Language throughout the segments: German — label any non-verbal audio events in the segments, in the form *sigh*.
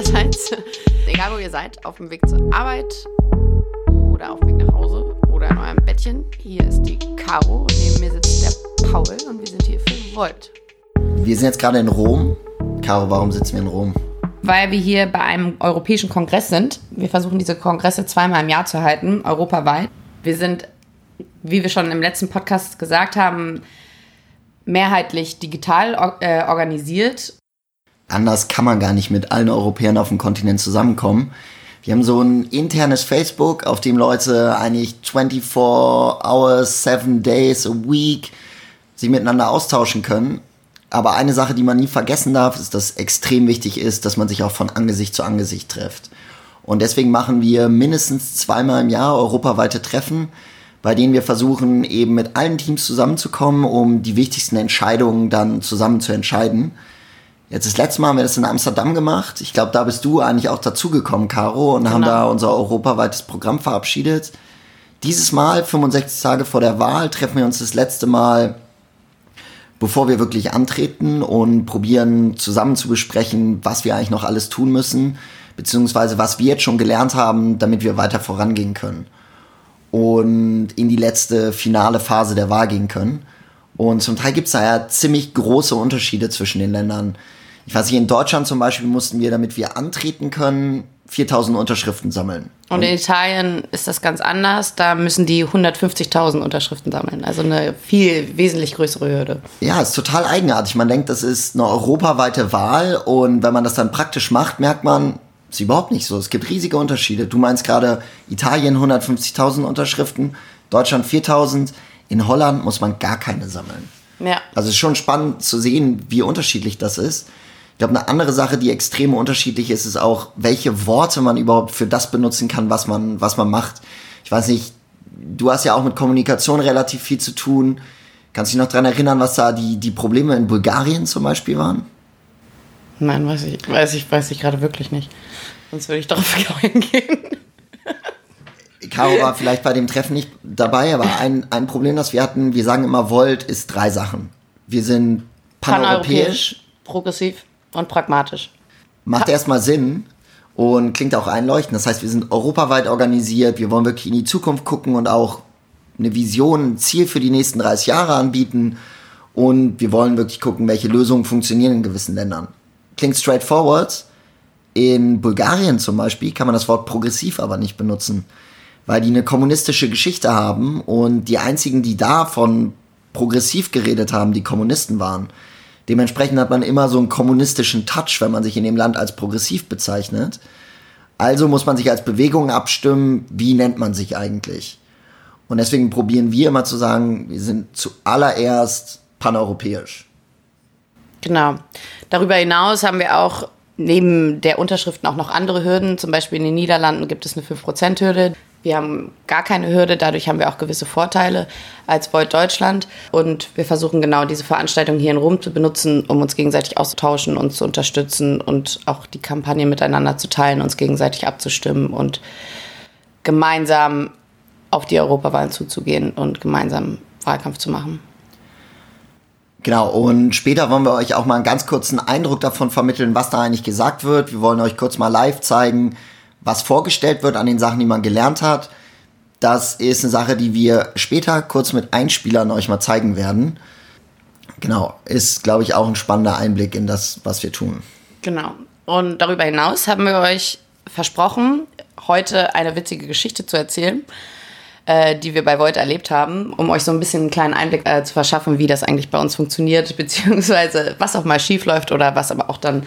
allerseits. Egal wo ihr seid, auf dem Weg zur Arbeit oder auf dem Weg nach Hause oder in eurem Bettchen. Hier ist die Caro, neben mir sitzt der Paul und wir sind hier für Volt. Wir sind jetzt gerade in Rom. Caro, warum sitzen wir in Rom? Weil wir hier bei einem europäischen Kongress sind. Wir versuchen diese Kongresse zweimal im Jahr zu halten, europaweit. Wir sind, wie wir schon im letzten Podcast gesagt haben, mehrheitlich digital äh, organisiert anders kann man gar nicht mit allen Europäern auf dem Kontinent zusammenkommen. Wir haben so ein internes Facebook, auf dem Leute eigentlich 24 hours, 7 days a week sich miteinander austauschen können. Aber eine Sache, die man nie vergessen darf, ist, dass extrem wichtig ist, dass man sich auch von Angesicht zu Angesicht trifft. Und deswegen machen wir mindestens zweimal im Jahr europaweite Treffen, bei denen wir versuchen, eben mit allen Teams zusammenzukommen, um die wichtigsten Entscheidungen dann zusammen zu entscheiden. Jetzt das letzte Mal haben wir das in Amsterdam gemacht. Ich glaube, da bist du eigentlich auch dazugekommen, Caro, und genau. haben da unser europaweites Programm verabschiedet. Dieses Mal, 65 Tage vor der Wahl, treffen wir uns das letzte Mal, bevor wir wirklich antreten und probieren zusammen zu besprechen, was wir eigentlich noch alles tun müssen, beziehungsweise was wir jetzt schon gelernt haben, damit wir weiter vorangehen können und in die letzte finale Phase der Wahl gehen können. Und zum Teil gibt es da ja ziemlich große Unterschiede zwischen den Ländern ich weiß nicht, in Deutschland zum Beispiel mussten wir, damit wir antreten können, 4000 Unterschriften sammeln. Und in Italien ist das ganz anders. Da müssen die 150.000 Unterschriften sammeln. Also eine viel wesentlich größere Hürde. Ja, ist total eigenartig. Man denkt, das ist eine europaweite Wahl. Und wenn man das dann praktisch macht, merkt man, ist überhaupt nicht so. Es gibt riesige Unterschiede. Du meinst gerade Italien 150.000 Unterschriften, Deutschland 4.000. In Holland muss man gar keine sammeln. Ja. Also es ist schon spannend zu sehen, wie unterschiedlich das ist. Ich glaube, eine andere Sache, die extrem unterschiedlich ist, ist auch, welche Worte man überhaupt für das benutzen kann, was man, was man macht. Ich weiß nicht, du hast ja auch mit Kommunikation relativ viel zu tun. Kannst du dich noch daran erinnern, was da die, die Probleme in Bulgarien zum Beispiel waren? Nein, weiß ich, weiß ich, weiß ich gerade wirklich nicht. Sonst würde ich darauf eingehen. Caro war vielleicht bei dem Treffen nicht dabei, aber ein, ein Problem, das wir hatten, wir sagen immer, Volt ist drei Sachen. Wir sind paneuropäisch, Pan progressiv und pragmatisch. Macht erstmal Sinn und klingt auch einleuchtend. Das heißt, wir sind europaweit organisiert, wir wollen wirklich in die Zukunft gucken und auch eine Vision, ein Ziel für die nächsten 30 Jahre anbieten. Und wir wollen wirklich gucken, welche Lösungen funktionieren in gewissen Ländern. Klingt straightforward. In Bulgarien zum Beispiel kann man das Wort progressiv aber nicht benutzen, weil die eine kommunistische Geschichte haben und die einzigen, die da von progressiv geredet haben, die Kommunisten waren. Dementsprechend hat man immer so einen kommunistischen Touch, wenn man sich in dem Land als progressiv bezeichnet. Also muss man sich als Bewegung abstimmen, wie nennt man sich eigentlich? Und deswegen probieren wir immer zu sagen, wir sind zuallererst paneuropäisch. Genau. Darüber hinaus haben wir auch neben der Unterschriften auch noch andere Hürden. Zum Beispiel in den Niederlanden gibt es eine 5%-Hürde. Wir haben gar keine Hürde, dadurch haben wir auch gewisse Vorteile als Volt Deutschland. Und wir versuchen genau diese Veranstaltung hier in Rom zu benutzen, um uns gegenseitig auszutauschen, uns zu unterstützen und auch die Kampagne miteinander zu teilen, uns gegenseitig abzustimmen und gemeinsam auf die Europawahlen zuzugehen und gemeinsam Wahlkampf zu machen. Genau, und später wollen wir euch auch mal einen ganz kurzen Eindruck davon vermitteln, was da eigentlich gesagt wird. Wir wollen euch kurz mal live zeigen, was vorgestellt wird an den Sachen, die man gelernt hat. Das ist eine Sache, die wir später kurz mit Einspielern euch mal zeigen werden. Genau, ist, glaube ich, auch ein spannender Einblick in das, was wir tun. Genau. Und darüber hinaus haben wir euch versprochen, heute eine witzige Geschichte zu erzählen, äh, die wir bei Void erlebt haben, um euch so ein bisschen einen kleinen Einblick äh, zu verschaffen, wie das eigentlich bei uns funktioniert, *laughs* beziehungsweise was auch mal schief läuft oder was aber auch dann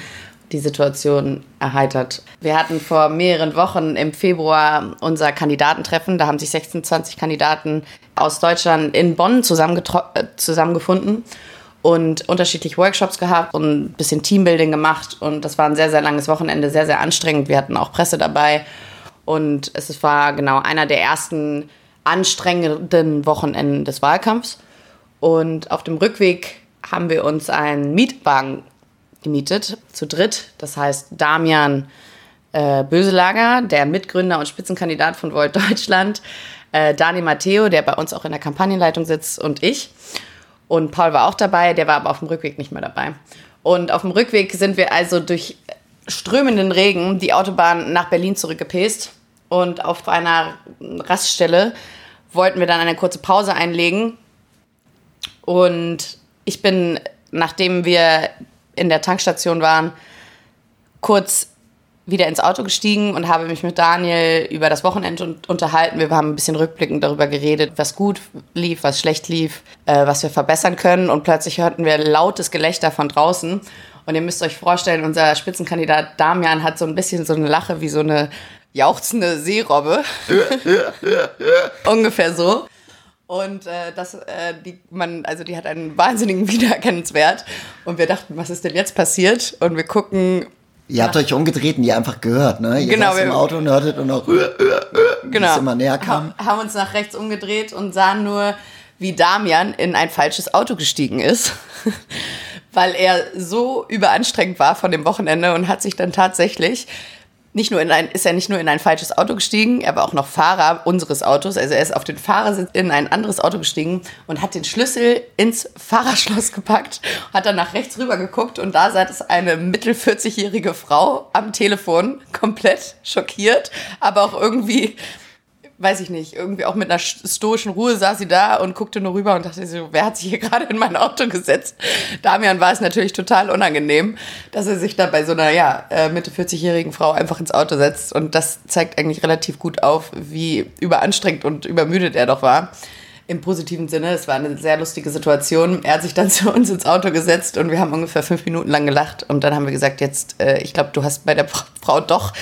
die Situation erheitert. Wir hatten vor mehreren Wochen im Februar unser Kandidatentreffen. Da haben sich 26 Kandidaten aus Deutschland in Bonn äh, zusammengefunden und unterschiedliche Workshops gehabt und ein bisschen Teambuilding gemacht. Und das war ein sehr, sehr langes Wochenende, sehr, sehr anstrengend. Wir hatten auch Presse dabei. Und es war genau einer der ersten anstrengenden Wochenenden des Wahlkampfs. Und auf dem Rückweg haben wir uns einen Mietwagen gemietet, zu dritt. Das heißt, Damian äh, Böselager, der Mitgründer und Spitzenkandidat von Volt Deutschland, äh, Dani Matteo, der bei uns auch in der Kampagnenleitung sitzt, und ich. Und Paul war auch dabei, der war aber auf dem Rückweg nicht mehr dabei. Und auf dem Rückweg sind wir also durch strömenden Regen die Autobahn nach Berlin zurückgepäst. Und auf einer Raststelle wollten wir dann eine kurze Pause einlegen. Und ich bin, nachdem wir in der Tankstation waren, kurz wieder ins Auto gestiegen und habe mich mit Daniel über das Wochenende unterhalten. Wir haben ein bisschen rückblickend darüber geredet, was gut lief, was schlecht lief, äh, was wir verbessern können. Und plötzlich hörten wir lautes Gelächter von draußen. Und ihr müsst euch vorstellen, unser Spitzenkandidat Damian hat so ein bisschen so eine Lache wie so eine jauchzende Seerobbe. *laughs* Ungefähr so. Und äh, das, äh, die, man, also die hat einen wahnsinnigen *laughs* Wiedererkennungswert. Und wir dachten, was ist denn jetzt passiert? Und wir gucken. Ihr habt euch umgedreht und ihr einfach gehört, ne? Ihr Genau, saßt im wir- Auto und hörtet und auch, genau, es immer näher kam. ha- haben uns nach rechts umgedreht und sahen nur, wie Damian in ein falsches Auto gestiegen ist, *laughs* weil er so überanstrengend war von dem Wochenende und hat sich dann tatsächlich nicht nur in ein, ist er nicht nur in ein falsches Auto gestiegen, er war auch noch Fahrer unseres Autos. Also er ist auf den Fahrersitz in ein anderes Auto gestiegen und hat den Schlüssel ins Fahrerschloss gepackt, hat dann nach rechts rüber geguckt und da saß eine mittel 40-jährige Frau am Telefon, komplett schockiert, aber auch irgendwie weiß ich nicht, irgendwie auch mit einer stoischen Ruhe saß sie da und guckte nur rüber und dachte so, wer hat sich hier *laughs* gerade in mein Auto gesetzt? Damian war es natürlich total unangenehm, dass er sich da bei so einer, ja, äh, Mitte 40-jährigen Frau einfach ins Auto setzt und das zeigt eigentlich relativ gut auf, wie überanstrengend und übermüdet er doch war. Im positiven Sinne, es war eine sehr lustige Situation. Er hat sich dann *laughs* zu uns ins Auto gesetzt und wir haben ungefähr fünf Minuten lang gelacht und dann haben wir gesagt, jetzt, äh, ich glaube, du hast bei der Frau doch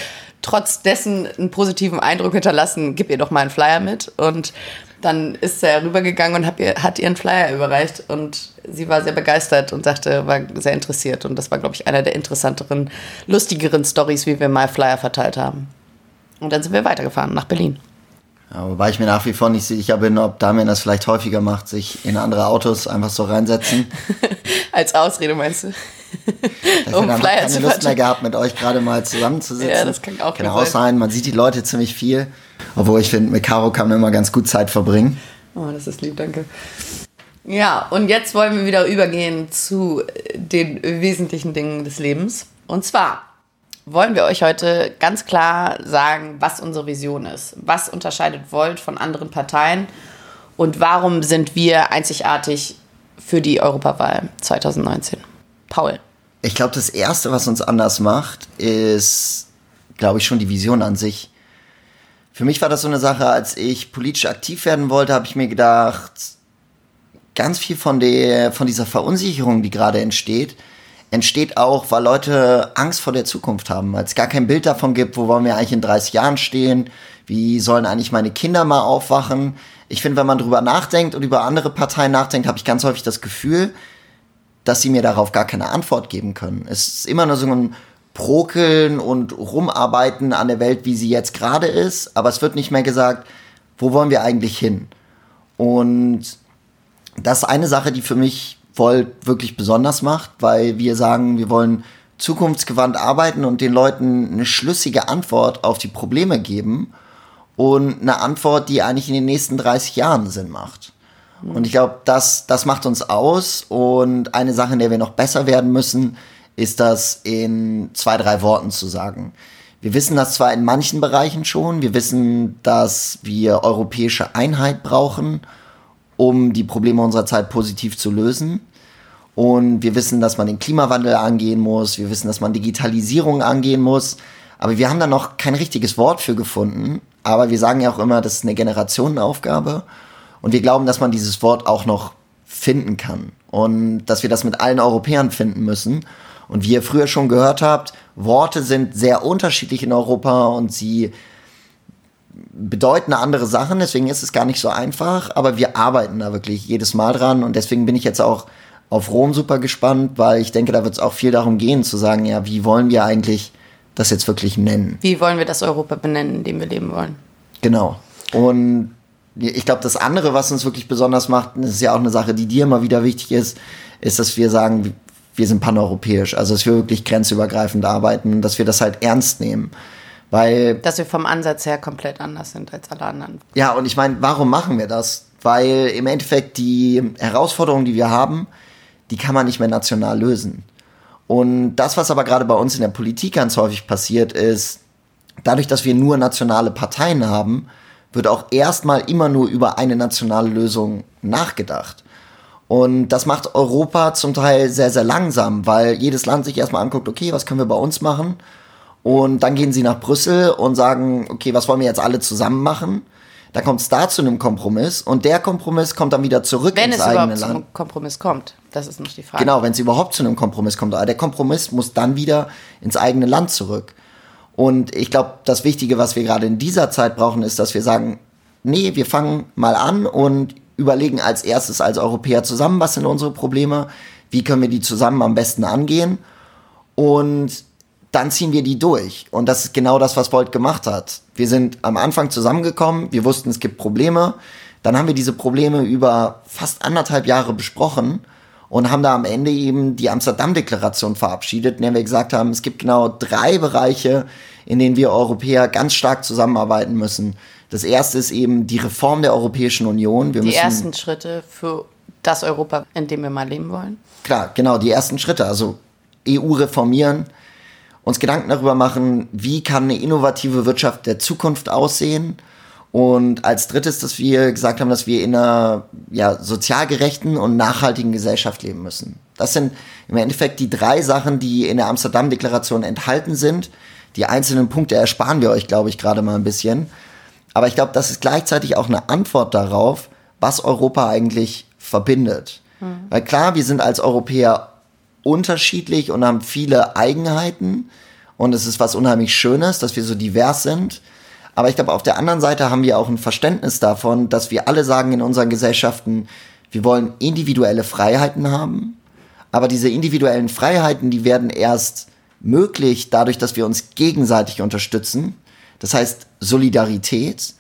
trotz dessen einen positiven Eindruck hinterlassen, gib ihr doch mal einen Flyer mit. Und dann ist er rübergegangen und hat ihr, hat ihr einen Flyer überreicht. Und sie war sehr begeistert und sagte, war sehr interessiert. Und das war, glaube ich, einer der interessanteren, lustigeren Stories, wie wir mal Flyer verteilt haben. Und dann sind wir weitergefahren nach Berlin. Ja, wobei ich mir nach wie vor nicht sicher bin, ob Damian das vielleicht häufiger macht, sich in andere Autos einfach so reinsetzen. *laughs* Als Ausrede meinst du? Ich um dann keine Lust mehr gehabt, mit euch gerade mal zusammenzusitzen. Ja, das kann auch kann auch sein. sein. Man sieht die Leute ziemlich viel. Obwohl ich finde, mit Caro kann man immer ganz gut Zeit verbringen. Oh, das ist lieb, danke. Ja, und jetzt wollen wir wieder übergehen zu den wesentlichen Dingen des Lebens. Und zwar wollen wir euch heute ganz klar sagen, was unsere Vision ist. Was unterscheidet Volt von anderen Parteien und warum sind wir einzigartig für die Europawahl 2019? Paul. Ich glaube, das Erste, was uns anders macht, ist, glaube ich, schon die Vision an sich. Für mich war das so eine Sache, als ich politisch aktiv werden wollte, habe ich mir gedacht, ganz viel von, der, von dieser Verunsicherung, die gerade entsteht, entsteht auch, weil Leute Angst vor der Zukunft haben, weil es gar kein Bild davon gibt, wo wollen wir eigentlich in 30 Jahren stehen, wie sollen eigentlich meine Kinder mal aufwachen. Ich finde, wenn man drüber nachdenkt und über andere Parteien nachdenkt, habe ich ganz häufig das Gefühl, dass sie mir darauf gar keine Antwort geben können. Es ist immer nur so ein Prokeln und Rumarbeiten an der Welt, wie sie jetzt gerade ist, aber es wird nicht mehr gesagt, wo wollen wir eigentlich hin? Und das ist eine Sache, die für mich Volt wirklich besonders macht, weil wir sagen, wir wollen zukunftsgewandt arbeiten und den Leuten eine schlüssige Antwort auf die Probleme geben und eine Antwort, die eigentlich in den nächsten 30 Jahren Sinn macht. Und ich glaube, das, das macht uns aus. Und eine Sache, in der wir noch besser werden müssen, ist das in zwei, drei Worten zu sagen. Wir wissen das zwar in manchen Bereichen schon, wir wissen, dass wir europäische Einheit brauchen, um die Probleme unserer Zeit positiv zu lösen. Und wir wissen, dass man den Klimawandel angehen muss, wir wissen, dass man Digitalisierung angehen muss. Aber wir haben da noch kein richtiges Wort für gefunden. Aber wir sagen ja auch immer, das ist eine Generationenaufgabe. Und wir glauben, dass man dieses Wort auch noch finden kann. Und dass wir das mit allen Europäern finden müssen. Und wie ihr früher schon gehört habt, Worte sind sehr unterschiedlich in Europa und sie bedeuten andere Sachen. Deswegen ist es gar nicht so einfach. Aber wir arbeiten da wirklich jedes Mal dran. Und deswegen bin ich jetzt auch auf Rom super gespannt, weil ich denke, da wird es auch viel darum gehen, zu sagen, ja, wie wollen wir eigentlich das jetzt wirklich nennen? Wie wollen wir das Europa benennen, in dem wir leben wollen? Genau. Und ich glaube, das andere, was uns wirklich besonders macht, das ist ja auch eine Sache, die dir immer wieder wichtig ist, ist, dass wir sagen, wir sind paneuropäisch. Also, dass wir wirklich grenzübergreifend arbeiten, dass wir das halt ernst nehmen. Weil, Dass wir vom Ansatz her komplett anders sind als alle anderen. ja, und ich meine, warum machen wir das? Weil im Endeffekt die Herausforderungen, die wir haben, die kann man nicht mehr national lösen. Und das, was aber gerade bei uns in der Politik ganz häufig passiert, ist, dadurch, dass wir nur nationale Parteien haben, wird auch erstmal immer nur über eine nationale Lösung nachgedacht. Und das macht Europa zum Teil sehr, sehr langsam, weil jedes Land sich erstmal anguckt, okay, was können wir bei uns machen? Und dann gehen sie nach Brüssel und sagen, okay, was wollen wir jetzt alle zusammen machen? Da kommt es da zu einem Kompromiss und der Kompromiss kommt dann wieder zurück wenn ins es eigene überhaupt zu Land. einem Kompromiss kommt. Das ist noch die Frage. Genau, wenn es überhaupt zu einem Kompromiss kommt. Aber der Kompromiss muss dann wieder ins eigene Land zurück. Und ich glaube, das Wichtige, was wir gerade in dieser Zeit brauchen, ist, dass wir sagen, nee, wir fangen mal an und überlegen als erstes als Europäer zusammen, was sind unsere Probleme, wie können wir die zusammen am besten angehen und dann ziehen wir die durch. Und das ist genau das, was Volt gemacht hat. Wir sind am Anfang zusammengekommen, wir wussten, es gibt Probleme, dann haben wir diese Probleme über fast anderthalb Jahre besprochen und haben da am Ende eben die Amsterdam-Deklaration verabschiedet, in der wir gesagt haben, es gibt genau drei Bereiche, in denen wir Europäer ganz stark zusammenarbeiten müssen. Das erste ist eben die Reform der Europäischen Union. Wir die ersten Schritte für das Europa, in dem wir mal leben wollen. Klar, genau, die ersten Schritte. Also EU reformieren, uns Gedanken darüber machen, wie kann eine innovative Wirtschaft der Zukunft aussehen. Und als drittes, dass wir gesagt haben, dass wir in einer ja, sozial gerechten und nachhaltigen Gesellschaft leben müssen. Das sind im Endeffekt die drei Sachen, die in der Amsterdam-Deklaration enthalten sind. Die einzelnen Punkte ersparen wir euch, glaube ich, gerade mal ein bisschen. Aber ich glaube, das ist gleichzeitig auch eine Antwort darauf, was Europa eigentlich verbindet. Weil klar, wir sind als Europäer unterschiedlich und haben viele Eigenheiten. Und es ist was unheimlich Schönes, dass wir so divers sind. Aber ich glaube, auf der anderen Seite haben wir auch ein Verständnis davon, dass wir alle sagen in unseren Gesellschaften, wir wollen individuelle Freiheiten haben. Aber diese individuellen Freiheiten, die werden erst möglich dadurch, dass wir uns gegenseitig unterstützen. Das heißt Solidarität.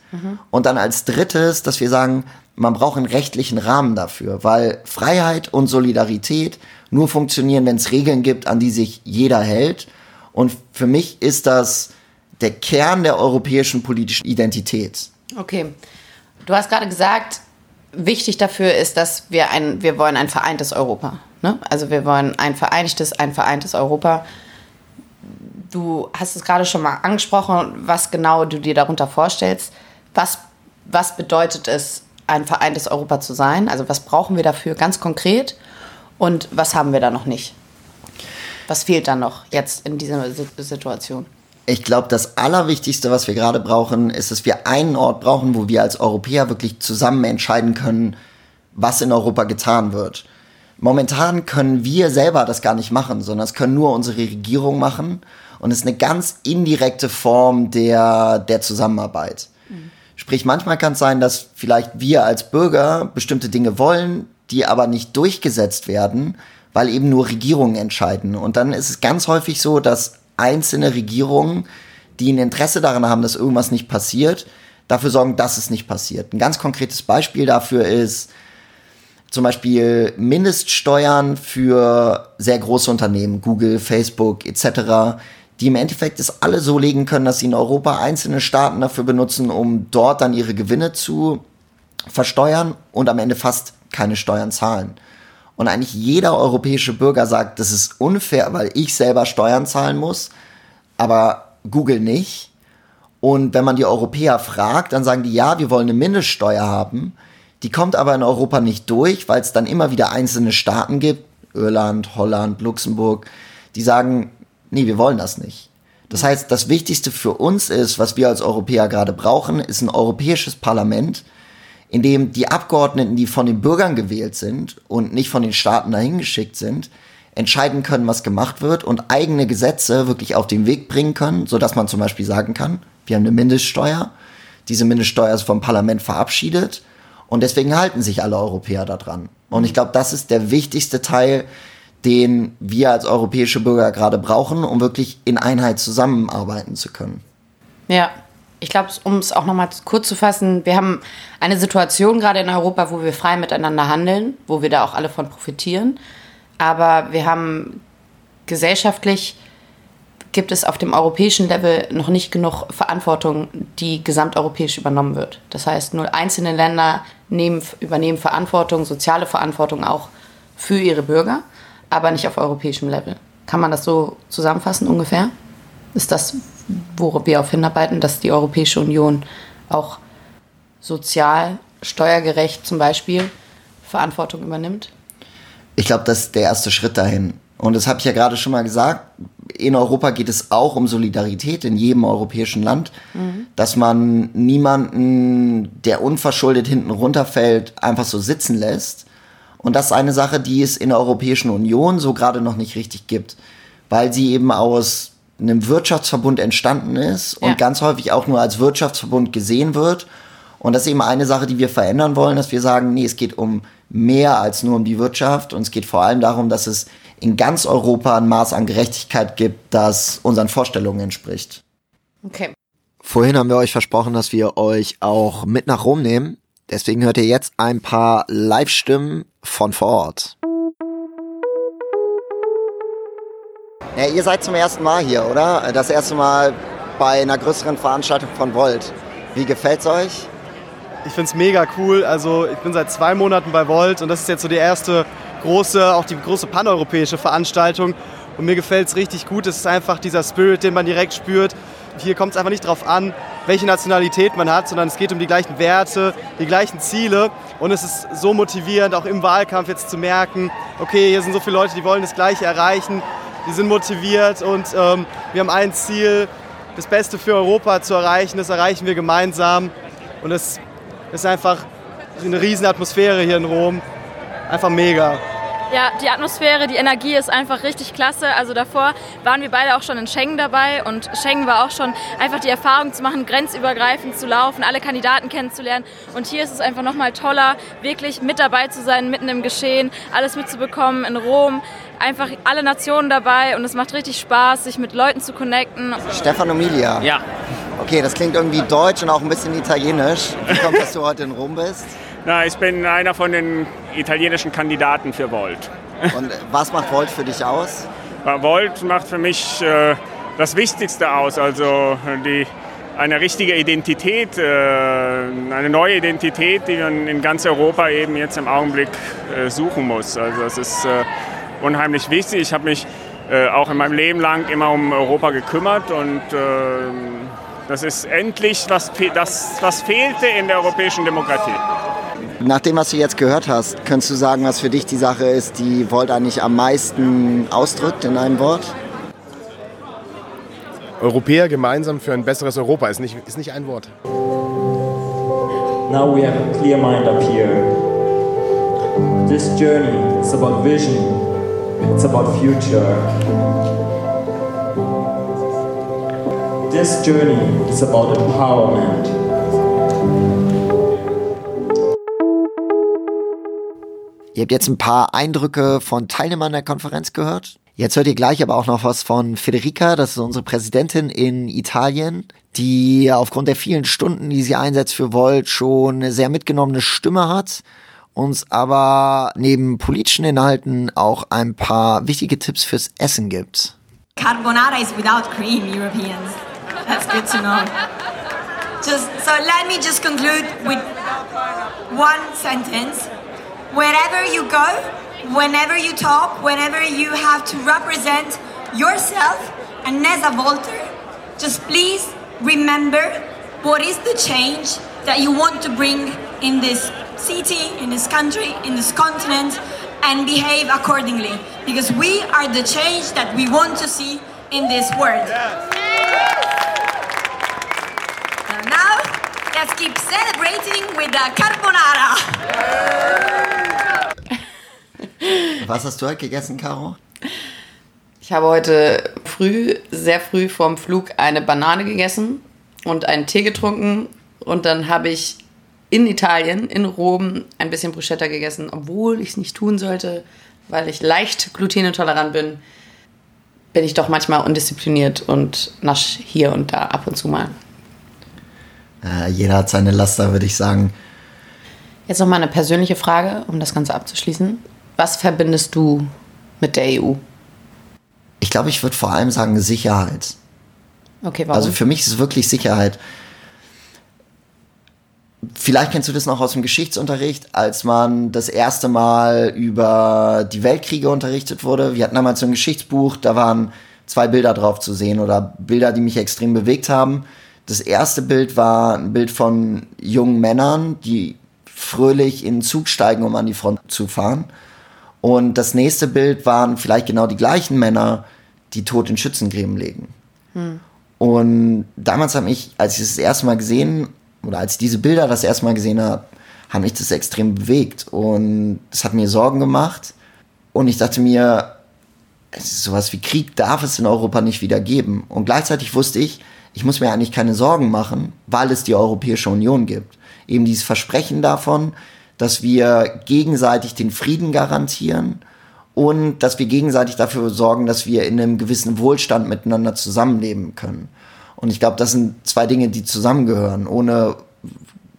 Und dann als drittes, dass wir sagen, man braucht einen rechtlichen Rahmen dafür, weil Freiheit und Solidarität nur funktionieren, wenn es Regeln gibt, an die sich jeder hält. Und für mich ist das der Kern der europäischen politischen Identität. Okay. Du hast gerade gesagt, wichtig dafür ist, dass wir ein, wir wollen ein vereintes Europa. Ne? Also wir wollen ein vereinigtes, ein vereintes Europa. Du hast es gerade schon mal angesprochen, was genau du dir darunter vorstellst. Was, was bedeutet es, ein vereintes Europa zu sein? Also was brauchen wir dafür ganz konkret und was haben wir da noch nicht? Was fehlt da noch jetzt in dieser Si- Situation? Ich glaube, das Allerwichtigste, was wir gerade brauchen, ist, dass wir einen Ort brauchen, wo wir als Europäer wirklich zusammen entscheiden können, was in Europa getan wird. Momentan können wir selber das gar nicht machen, sondern es können nur unsere Regierung machen. Und es ist eine ganz indirekte Form der, der Zusammenarbeit. Sprich, manchmal kann es sein, dass vielleicht wir als Bürger bestimmte Dinge wollen, die aber nicht durchgesetzt werden, weil eben nur Regierungen entscheiden. Und dann ist es ganz häufig so, dass einzelne Regierungen, die ein Interesse daran haben, dass irgendwas nicht passiert, dafür sorgen, dass es nicht passiert. Ein ganz konkretes Beispiel dafür ist zum Beispiel Mindeststeuern für sehr große Unternehmen, Google, Facebook etc., die im Endeffekt es alle so legen können, dass sie in Europa einzelne Staaten dafür benutzen, um dort dann ihre Gewinne zu versteuern und am Ende fast keine Steuern zahlen. Und eigentlich jeder europäische Bürger sagt, das ist unfair, weil ich selber Steuern zahlen muss, aber Google nicht. Und wenn man die Europäer fragt, dann sagen die, ja, wir wollen eine Mindeststeuer haben. Die kommt aber in Europa nicht durch, weil es dann immer wieder einzelne Staaten gibt, Irland, Holland, Luxemburg, die sagen, nee, wir wollen das nicht. Das heißt, das Wichtigste für uns ist, was wir als Europäer gerade brauchen, ist ein europäisches Parlament, in dem die Abgeordneten, die von den Bürgern gewählt sind und nicht von den Staaten dahin geschickt sind, entscheiden können, was gemacht wird und eigene Gesetze wirklich auf den Weg bringen können, sodass man zum Beispiel sagen kann, wir haben eine Mindeststeuer, diese Mindeststeuer ist vom Parlament verabschiedet und deswegen halten sich alle Europäer daran. Und ich glaube, das ist der wichtigste Teil, den wir als europäische Bürger gerade brauchen, um wirklich in Einheit zusammenarbeiten zu können. Ja, ich glaube, um es auch nochmal kurz zu fassen, wir haben eine Situation gerade in Europa, wo wir frei miteinander handeln, wo wir da auch alle von profitieren. Aber wir haben gesellschaftlich gibt es auf dem europäischen Level noch nicht genug Verantwortung, die gesamteuropäisch übernommen wird. Das heißt, nur einzelne Länder nehmen, übernehmen Verantwortung, soziale Verantwortung auch für ihre Bürger, aber nicht auf europäischem Level. Kann man das so zusammenfassen ungefähr? Ist das, worauf wir auf hinarbeiten, dass die Europäische Union auch sozial, steuergerecht zum Beispiel Verantwortung übernimmt? Ich glaube, das ist der erste Schritt dahin. Und das habe ich ja gerade schon mal gesagt. In Europa geht es auch um Solidarität in jedem europäischen Land, mhm. dass man niemanden, der unverschuldet hinten runterfällt, einfach so sitzen lässt. Und das ist eine Sache, die es in der Europäischen Union so gerade noch nicht richtig gibt, weil sie eben aus einem Wirtschaftsverbund entstanden ist und ja. ganz häufig auch nur als Wirtschaftsverbund gesehen wird. Und das ist eben eine Sache, die wir verändern wollen, dass wir sagen, nee, es geht um mehr als nur um die Wirtschaft und es geht vor allem darum, dass es in ganz Europa ein Maß an Gerechtigkeit gibt, das unseren Vorstellungen entspricht. Okay. Vorhin haben wir euch versprochen, dass wir euch auch mit nach Rom nehmen. Deswegen hört ihr jetzt ein paar Live-Stimmen von vor Ort. Ja, ihr seid zum ersten Mal hier, oder? Das erste Mal bei einer größeren Veranstaltung von Volt. Wie gefällt's euch? Ich find's mega cool. Also ich bin seit zwei Monaten bei Volt und das ist jetzt so die erste große, auch die große paneuropäische Veranstaltung. Und mir gefällt es richtig gut. Es ist einfach dieser Spirit, den man direkt spürt. Hier kommt es einfach nicht darauf an, welche Nationalität man hat, sondern es geht um die gleichen Werte, die gleichen Ziele. Und es ist so motivierend, auch im Wahlkampf jetzt zu merken, okay, hier sind so viele Leute, die wollen das Gleiche erreichen, die sind motiviert und ähm, wir haben ein Ziel, das Beste für Europa zu erreichen. Das erreichen wir gemeinsam. Und es ist einfach eine riesen Atmosphäre hier in Rom. Einfach mega. Ja, die Atmosphäre, die Energie ist einfach richtig klasse. Also davor waren wir beide auch schon in Schengen dabei und Schengen war auch schon einfach die Erfahrung zu machen, grenzübergreifend zu laufen, alle Kandidaten kennenzulernen. Und hier ist es einfach nochmal toller, wirklich mit dabei zu sein, mitten im Geschehen, alles mitzubekommen in Rom. Einfach alle Nationen dabei und es macht richtig Spaß, sich mit Leuten zu connecten. Stefano Milia. Ja. Okay, das klingt irgendwie deutsch und auch ein bisschen italienisch. Wie kommt, dass du heute in Rom bist? Na, ich bin einer von den italienischen Kandidaten für Volt. Und was macht Volt für dich aus? Volt macht für mich äh, das Wichtigste aus, also die, eine richtige Identität, äh, eine neue Identität, die man in ganz Europa eben jetzt im Augenblick äh, suchen muss. Also es ist äh, unheimlich wichtig. Ich habe mich äh, auch in meinem Leben lang immer um Europa gekümmert und äh, das ist endlich was, das, was fehlte in der europäischen Demokratie. Nach dem, was du jetzt gehört hast, könntest du sagen, was für dich die Sache ist, die Volt eigentlich am meisten ausdrückt in einem Wort? Europäer gemeinsam für ein besseres Europa ist nicht, ist nicht ein Wort. Now we have a clear mind up here. This journey is about vision. It's about future. This journey is about empowerment. Ihr habt jetzt ein paar Eindrücke von Teilnehmern der Konferenz gehört. Jetzt hört ihr gleich aber auch noch was von Federica, das ist unsere Präsidentin in Italien, die aufgrund der vielen Stunden, die sie einsetzt für Volt, schon eine sehr mitgenommene Stimme hat, uns aber neben politischen Inhalten auch ein paar wichtige Tipps fürs Essen gibt. Carbonara is without cream, Europeans. That's good to know. Just, so let me just conclude with one sentence. Wherever you go, whenever you talk, whenever you have to represent yourself and as a Volter, just please remember what is the change that you want to bring in this city, in this country, in this continent, and behave accordingly. Because we are the change that we want to see in this world. And now, let's keep celebrating with the carbonara. Was hast du heute gegessen, Caro? Ich habe heute früh, sehr früh vorm Flug eine Banane gegessen und einen Tee getrunken. Und dann habe ich in Italien, in Rom, ein bisschen Bruschetta gegessen, obwohl ich es nicht tun sollte, weil ich leicht glutenintolerant bin. Bin ich doch manchmal undiszipliniert und nasch hier und da ab und zu mal. Äh, jeder hat seine Laster, würde ich sagen. Jetzt noch mal eine persönliche Frage, um das Ganze abzuschließen. Was verbindest du mit der EU? Ich glaube, ich würde vor allem sagen Sicherheit. Okay, warum? Also für mich ist es wirklich Sicherheit. Vielleicht kennst du das noch aus dem Geschichtsunterricht, als man das erste Mal über die Weltkriege unterrichtet wurde. Wir hatten damals so ein Geschichtsbuch, da waren zwei Bilder drauf zu sehen oder Bilder, die mich extrem bewegt haben. Das erste Bild war ein Bild von jungen Männern, die fröhlich in den Zug steigen, um an die Front zu fahren. Und das nächste Bild waren vielleicht genau die gleichen Männer, die tot in Schützengräben legen. Hm. Und damals habe ich, als ich das erste Mal gesehen, oder als ich diese Bilder das erste Mal gesehen habe, hat mich das extrem bewegt. Und es hat mir Sorgen gemacht. Und ich dachte mir, sowas wie Krieg darf es in Europa nicht wieder geben. Und gleichzeitig wusste ich, ich muss mir eigentlich keine Sorgen machen, weil es die Europäische Union gibt. Eben dieses Versprechen davon, dass wir gegenseitig den Frieden garantieren und dass wir gegenseitig dafür sorgen, dass wir in einem gewissen Wohlstand miteinander zusammenleben können. Und ich glaube, das sind zwei Dinge, die zusammengehören. Ohne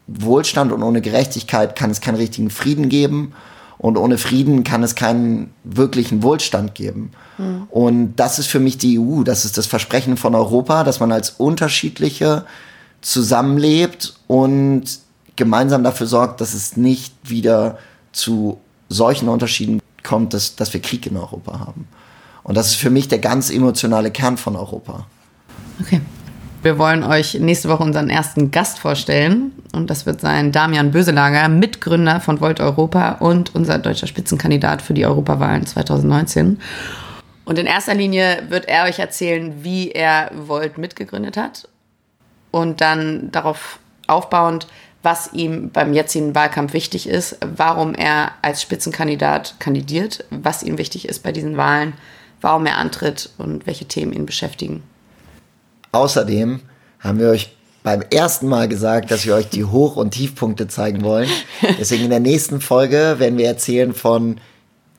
Wohlstand und ohne Gerechtigkeit kann es keinen richtigen Frieden geben. Und ohne Frieden kann es keinen wirklichen Wohlstand geben. Mhm. Und das ist für mich die EU. Das ist das Versprechen von Europa, dass man als unterschiedliche zusammenlebt und gemeinsam dafür sorgt, dass es nicht wieder zu solchen Unterschieden kommt, dass, dass wir Krieg in Europa haben. Und das ist für mich der ganz emotionale Kern von Europa. Okay. Wir wollen euch nächste Woche unseren ersten Gast vorstellen. Und das wird sein Damian Böselager, Mitgründer von Volt Europa und unser deutscher Spitzenkandidat für die Europawahlen 2019. Und in erster Linie wird er euch erzählen, wie er Volt mitgegründet hat. Und dann darauf aufbauend, was ihm beim jetzigen Wahlkampf wichtig ist, warum er als Spitzenkandidat kandidiert, was ihm wichtig ist bei diesen Wahlen, warum er antritt und welche Themen ihn beschäftigen. Außerdem haben wir euch beim ersten Mal gesagt, dass wir euch die Hoch- und Tiefpunkte zeigen wollen. *laughs* Deswegen in der nächsten Folge werden wir erzählen von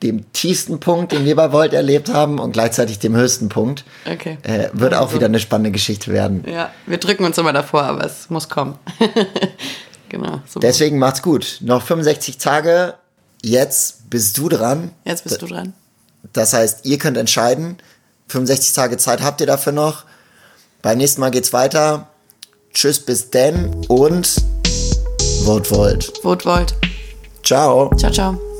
dem tiefsten Punkt, den wir bei Volt erlebt haben und gleichzeitig dem höchsten Punkt. Okay. Äh, wird also. auch wieder eine spannende Geschichte werden. Ja, wir drücken uns immer davor, aber es muss kommen. *laughs* genau. So Deswegen macht's gut. Noch 65 Tage. Jetzt bist du dran. Jetzt bist du dran. Das heißt, ihr könnt entscheiden. 65 Tage Zeit habt ihr dafür noch. Beim nächsten Mal geht's weiter. Tschüss, bis denn und Vote Volt. Vote Volt. Ciao. Ciao, ciao.